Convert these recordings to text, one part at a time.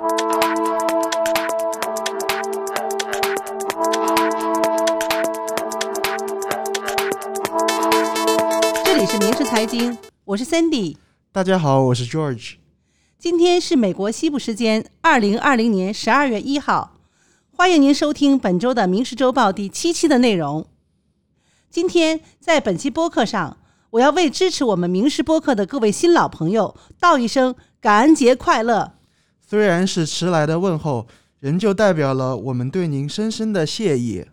这里是民事财经，我是 Cindy。大家好，我是 George。今天是美国西部时间二零二零年十二月一号，欢迎您收听本周的《民事周报》第七期的内容。今天在本期播客上，我要为支持我们民事播客的各位新老朋友道一声感恩节快乐。虽然是迟来的问候，仍旧代表了我们对您深深的谢意。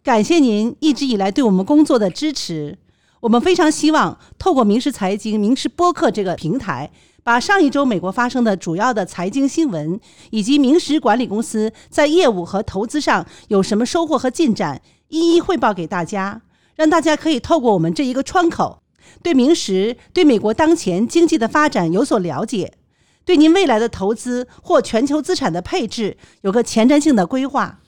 感谢您一直以来对我们工作的支持。我们非常希望透过民事财经、民事播客这个平台，把上一周美国发生的主要的财经新闻，以及民事管理公司在业务和投资上有什么收获和进展，一一汇报给大家，让大家可以透过我们这一个窗口，对明实、对美国当前经济的发展有所了解，对您未来的投资或全球资产的配置有个前瞻性的规划。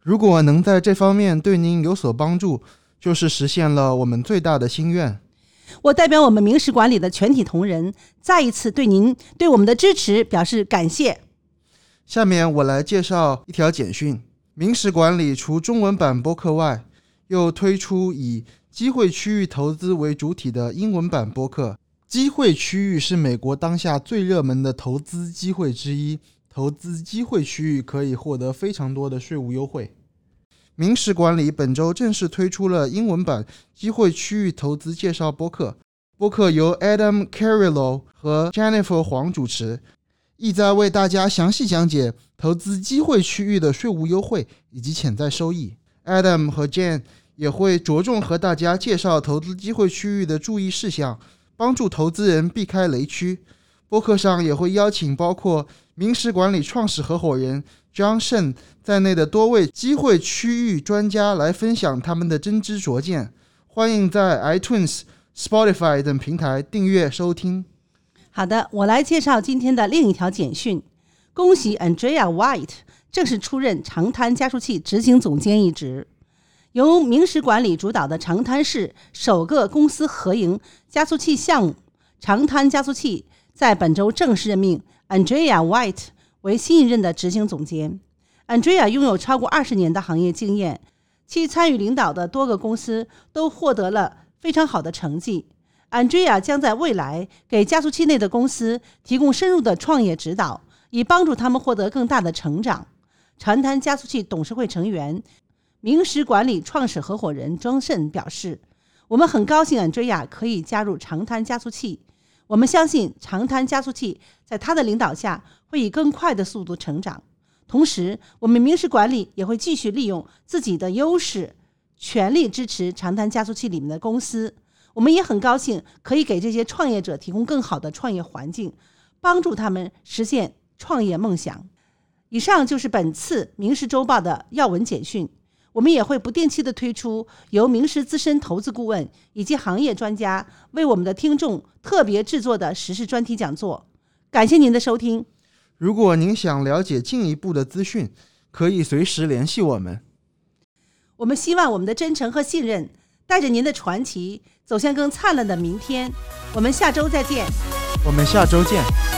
如果能在这方面对您有所帮助，就是实现了我们最大的心愿。我代表我们明石管理的全体同仁，再一次对您对我们的支持表示感谢。下面我来介绍一条简讯：明石管理除中文版播客外，又推出以机会区域投资为主体的英文版播客。机会区域是美国当下最热门的投资机会之一。投资机会区域可以获得非常多的税务优惠。明石管理本周正式推出了英文版机会区域投资介绍播客，播客由 Adam Carillo 和 Jennifer 黄主持，意在为大家详细讲解投资机会区域的税务优惠以及潜在收益。Adam 和 Jen 也会着重和大家介绍投资机会区域的注意事项，帮助投资人避开雷区。播客上也会邀请包括明石管理创始合伙人 John Shen 在内的多位机会区域专家来分享他们的真知灼见。欢迎在 iTunes、Spotify 等平台订阅收听。好的，我来介绍今天的另一条简讯。恭喜 Andrea White 正式出任长滩加速器执行总监一职。由明石管理主导的长滩市首个公司合营加速器项目——长滩加速器。在本周正式任命 Andrea White 为新一任的执行总监。Andrea 拥有超过二十年的行业经验，其参与领导的多个公司都获得了非常好的成绩。Andrea 将在未来给加速器内的公司提供深入的创业指导，以帮助他们获得更大的成长。长滩加速器董事会成员、明实管理创始合伙人庄慎表示：“我们很高兴 Andrea 可以加入长滩加速器。”我们相信长滩加速器在他的领导下会以更快的速度成长。同时，我们明实管理也会继续利用自己的优势，全力支持长滩加速器里面的公司。我们也很高兴可以给这些创业者提供更好的创业环境，帮助他们实现创业梦想。以上就是本次《明实周报》的要闻简讯。我们也会不定期的推出由名师资深投资顾问以及行业专家为我们的听众特别制作的时事专题讲座。感谢您的收听。如果您想了解进一步的资讯，可以随时联系我们。我们希望我们的真诚和信任带着您的传奇走向更灿烂的明天。我们下周再见。我们下周见。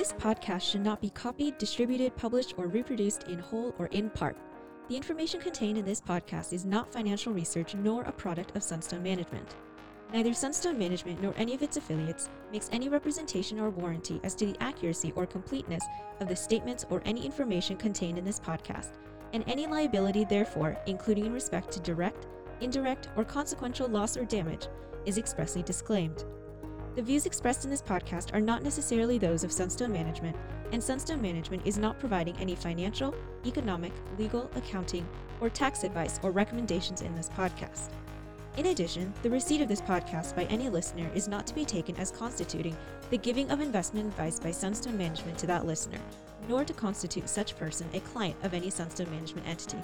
This podcast should not be copied, distributed, published, or reproduced in whole or in part. The information contained in this podcast is not financial research nor a product of Sunstone Management. Neither Sunstone Management nor any of its affiliates makes any representation or warranty as to the accuracy or completeness of the statements or any information contained in this podcast, and any liability, therefore, including in respect to direct, indirect, or consequential loss or damage, is expressly disclaimed. The views expressed in this podcast are not necessarily those of Sunstone Management, and Sunstone Management is not providing any financial, economic, legal, accounting, or tax advice or recommendations in this podcast. In addition, the receipt of this podcast by any listener is not to be taken as constituting the giving of investment advice by Sunstone Management to that listener, nor to constitute such person a client of any Sunstone Management entity.